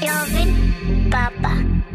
Loving Papa.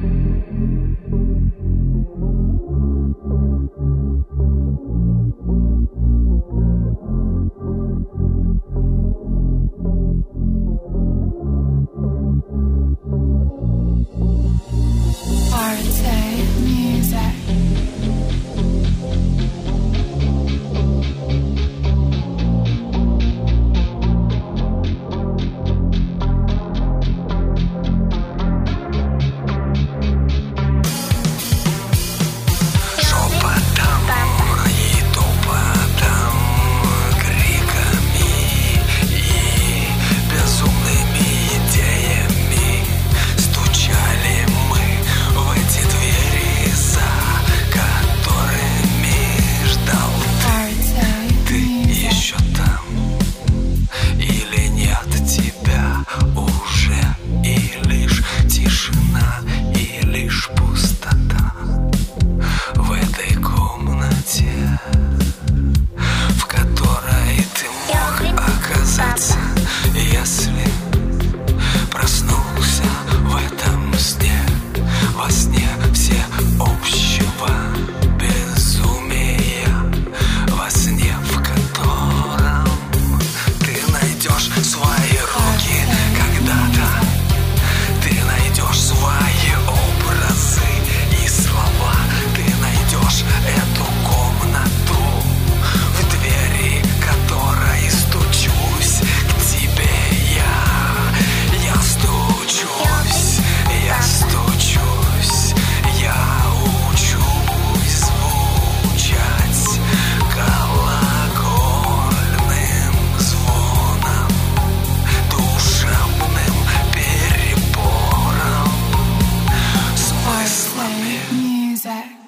sunset.